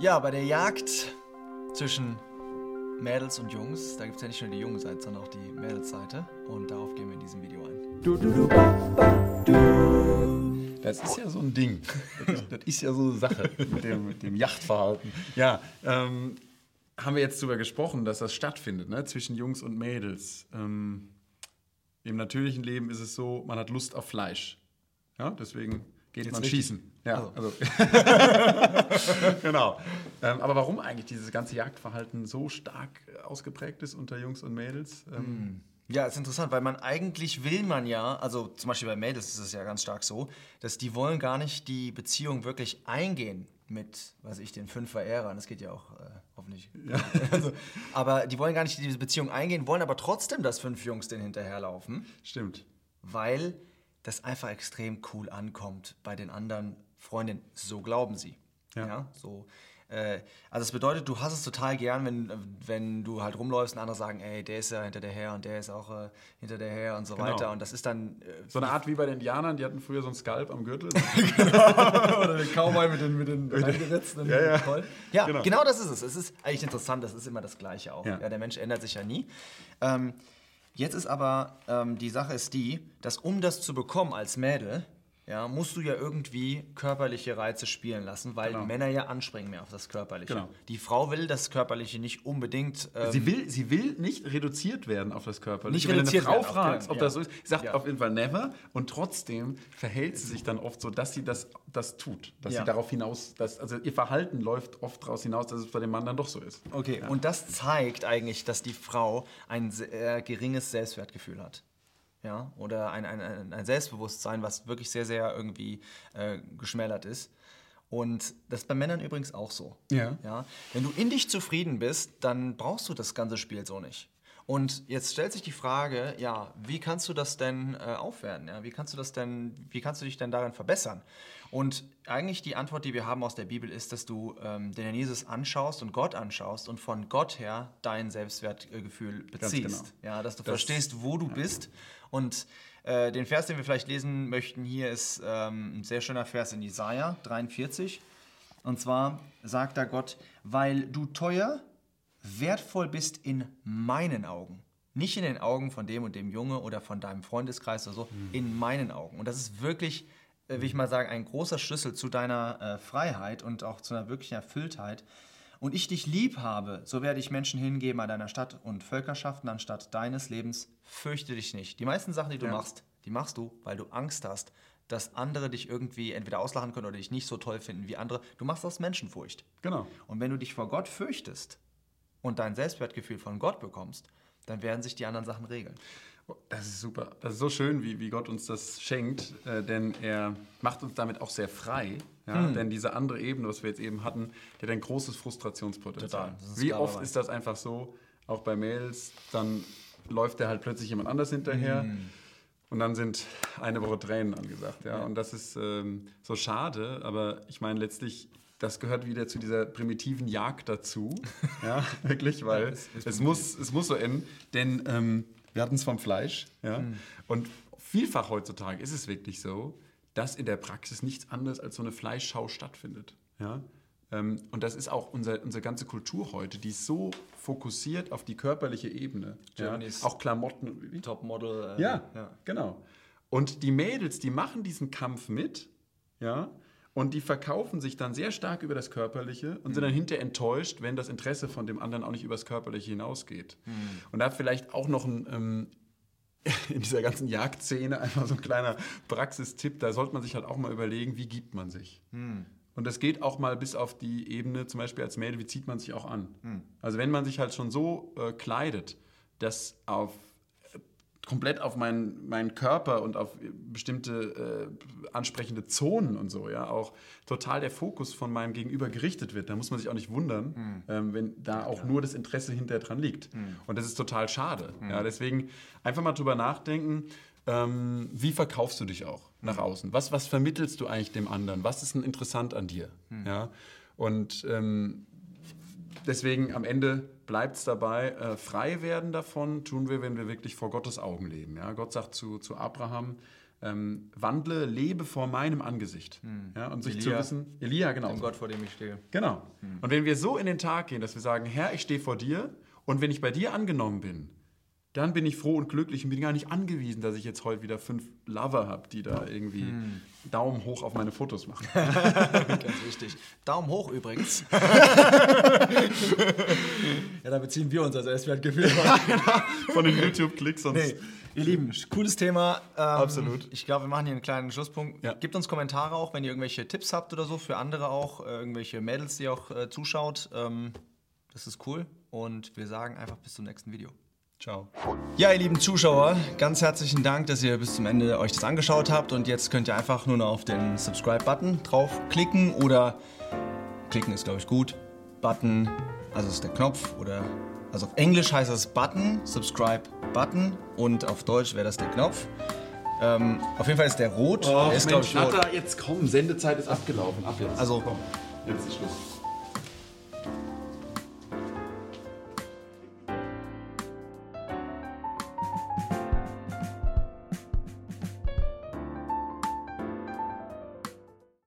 Ja, bei der Jagd zwischen Mädels und Jungs, da gibt es ja nicht nur die Jungenseite, sondern auch die Mädelsseite. Und darauf gehen wir in diesem Video ein. Du, du, du, ba, ba, du. Das ist ja so ein Ding. Das ist, das ist ja so eine Sache mit dem, mit dem Yachtverhalten. Ja, ähm, haben wir jetzt darüber gesprochen, dass das stattfindet, ne? zwischen Jungs und Mädels. Ähm, Im natürlichen Leben ist es so, man hat Lust auf Fleisch. Ja, deswegen geht Geht's man richtig? schießen. Ja, Also. also. genau. Ähm, aber warum eigentlich dieses ganze Jagdverhalten so stark ausgeprägt ist unter Jungs und Mädels? Ähm, Ja, ist interessant, weil man eigentlich will man ja, also zum Beispiel bei Mädels ist es ja ganz stark so, dass die wollen gar nicht die Beziehung wirklich eingehen mit, weiß ich, den fünf Verehrern. Das geht ja auch äh, hoffentlich. Also, aber die wollen gar nicht diese Beziehung eingehen, wollen aber trotzdem, dass fünf Jungs den hinterherlaufen, Stimmt. weil das einfach extrem cool ankommt bei den anderen Freundinnen. So glauben sie. Ja. so. Äh, also das bedeutet, du hast es total gern, wenn, wenn du halt rumläufst und andere sagen, ey, der ist ja hinter der her und der ist auch äh, hinter der her und so Genau. weiter. Und das ist dann äh, So eine Art wie bei den Indianern, die hatten früher so einen Skalp am Gürtel. oder der Cowboy mit den, mit den eingeritzten Ja, ja. Ja, Genau. genau. das ist es. Es ist eigentlich interessant, das ist immer das Gleiche auch. Ja. Ja. der Mensch ändert sich ja nie. Ähm, jetzt ist aber, ähm, die Sache ist die, dass um das zu bekommen als Mädel, ja, musst du ja irgendwie körperliche Reize spielen lassen, weil Genau. Männer ja anspringen mehr auf das Körperliche. Genau. Die Frau will das Körperliche nicht unbedingt. Ähm, Sie will, sie will nicht reduziert werden auf das Körperliche. Nicht Wenn du reduziert eine Frau fragst, ob ja. das so ist, sagt Ja. auf jeden Fall never und trotzdem verhält sie sich dann oft so, dass sie das, das tut. Dass Ja. sie darauf hinaus, dass, also ihr Verhalten läuft oft daraus hinaus, dass es bei dem Mann dann doch so ist. Okay, und das zeigt eigentlich, dass die Frau ein sehr geringes Selbstwertgefühl hat. Ja, oder ein, ein, ein ein Selbstbewusstsein, was wirklich sehr, sehr irgendwie äh, geschmälert ist. Und das ist bei Männern übrigens auch so. Ja. Ja? Wenn du in dich zufrieden bist, dann brauchst du das ganze Spiel so nicht. Und jetzt stellt sich die Frage, ja, wie kannst du das denn äh, aufwerten? Ja? Wie kannst du das denn, wie kannst du dich denn darin verbessern? Und eigentlich die Antwort, die wir haben aus der Bibel, ist, dass du ähm, den Herrn Jesus anschaust und Gott anschaust und von Gott her dein Selbstwertgefühl beziehst. genau. Ja, dass du Das- verstehst, wo du bist. Und äh, den Vers, den wir vielleicht lesen möchten hier, ist ähm, ein sehr schöner Vers in Jesaja 43. Und zwar sagt da Gott, weil du teuer, wertvoll bist in meinen Augen. Nicht in den Augen von dem und dem Junge oder von deinem Freundeskreis oder so, in meinen Augen. Und das ist wirklich, äh, will ich mal sagen, ein großer Schlüssel zu deiner äh, Freiheit und auch zu einer wirklichen Erfülltheit. Und ich dich lieb habe, so werde ich Menschen hingeben an deiner Stadt und Völkerschaften anstatt deines Lebens. Fürchte dich nicht. Die meisten Sachen, die du Ja. machst, die machst du, weil du Angst hast, dass andere dich irgendwie entweder auslachen können oder dich nicht so toll finden wie andere. Du machst aus Menschenfurcht. Genau. Und wenn du dich vor Gott fürchtest und dein Selbstwertgefühl von Gott bekommst, dann werden sich die anderen Sachen regeln. Das ist super. Das ist so schön, wie, wie Gott uns das schenkt, äh, denn er macht uns damit auch sehr frei. Ja? Hm. Denn diese andere Ebene, was wir jetzt eben hatten, die hat ein großes Frustrationspotenzial. Wie oft ist das einfach so, auch bei Mails, dann läuft der halt plötzlich jemand anders hinterher. Hm. Und dann sind eine Woche Tränen angesagt. Ja? Und das ist ähm, so schade, aber ich meine letztlich, das gehört wieder zu dieser primitiven Jagd dazu. ja, wirklich, weil es ist es, muss, es muss so enden. Denn ähm, wir hatten es vom Fleisch. Ja? Und vielfach heutzutage ist es wirklich so, dass in der Praxis nichts anderes als so eine Fleischschau stattfindet. Ja? Ähm, und das ist auch unser, unsere ganze Kultur heute, die ist so fokussiert auf die körperliche Ebene. Ja? Auch Klamotten. Topmodel. Äh, Ja, genau. Und die Mädels, die machen diesen Kampf mit, ja, und die verkaufen sich dann sehr stark über das Körperliche und sind dann hinterher enttäuscht, wenn das Interesse von dem anderen auch nicht über das Körperliche hinausgeht. Und da vielleicht auch noch ein, ähm, in dieser ganzen Jagdszene einfach so ein kleiner Praxistipp, da sollte man sich halt auch mal überlegen, wie gibt man sich. Und das geht auch mal bis auf die Ebene, zum Beispiel als Mädel, wie zieht man sich auch an. Also wenn man sich halt schon so äh, kleidet, dass auf komplett auf meinen, meinen Körper und auf bestimmte äh, ansprechende Zonen und so, ja, auch total der Fokus von meinem Gegenüber gerichtet wird. Da muss man sich auch nicht wundern, ähm, wenn da auch nur das Interesse hinterher dran liegt. Und das ist total schade. Ja, deswegen einfach mal drüber nachdenken, ähm, wie verkaufst du dich auch nach außen? Was, was vermittelst du eigentlich dem anderen? Was ist denn interessant an dir? Ja? Und ähm, deswegen am Ende bleibt es dabei, äh, frei werden davon tun wir, wenn wir wirklich vor Gottes Augen leben. Ja? Gott sagt zu, zu Abraham, ähm, wandle, lebe vor meinem Angesicht. Ja, und sich zu Elia. wissen, Elia, genau. Dem Gott, vor dem ich stehe. Genau. Und wenn wir so in den Tag gehen, dass wir sagen, Herr, ich stehe vor dir und wenn ich bei dir angenommen bin, dann bin ich froh und glücklich und bin gar nicht angewiesen, dass ich jetzt heute wieder fünf Lover habe, die da irgendwie Daumen hoch auf meine Fotos machen. Ganz wichtig. Daumen hoch übrigens. ja, da beziehen wir uns als SWR-Gefühl. Von den YouTube-Klicks. Nee, ihr Lieben, cooles Thema. Ähm, Absolut. Ich glaube, wir machen hier einen kleinen Schlusspunkt. Ja. Gebt uns Kommentare auch, wenn ihr irgendwelche Tipps habt oder so für andere auch, äh, irgendwelche Mädels, die auch äh, zuschaut. Ähm, das ist cool. Und wir sagen einfach bis zum nächsten Video. Ciao. Ja, ihr lieben Zuschauer, ganz herzlichen Dank, dass ihr bis zum Ende euch das angeschaut habt. Und jetzt könnt ihr einfach nur noch auf den Subscribe-Button draufklicken oder klicken ist, glaube ich, gut. Button, also ist der Knopf oder also auf Englisch heißt das Button, Subscribe Button und auf Deutsch wäre das der Knopf. Ähm, auf jeden Fall ist der rot. Oh, ist, glaube ich, rot. jetzt komm, Sendezeit ist abgelaufen. Ab jetzt. Also- komm. Jetzt ist Schluss.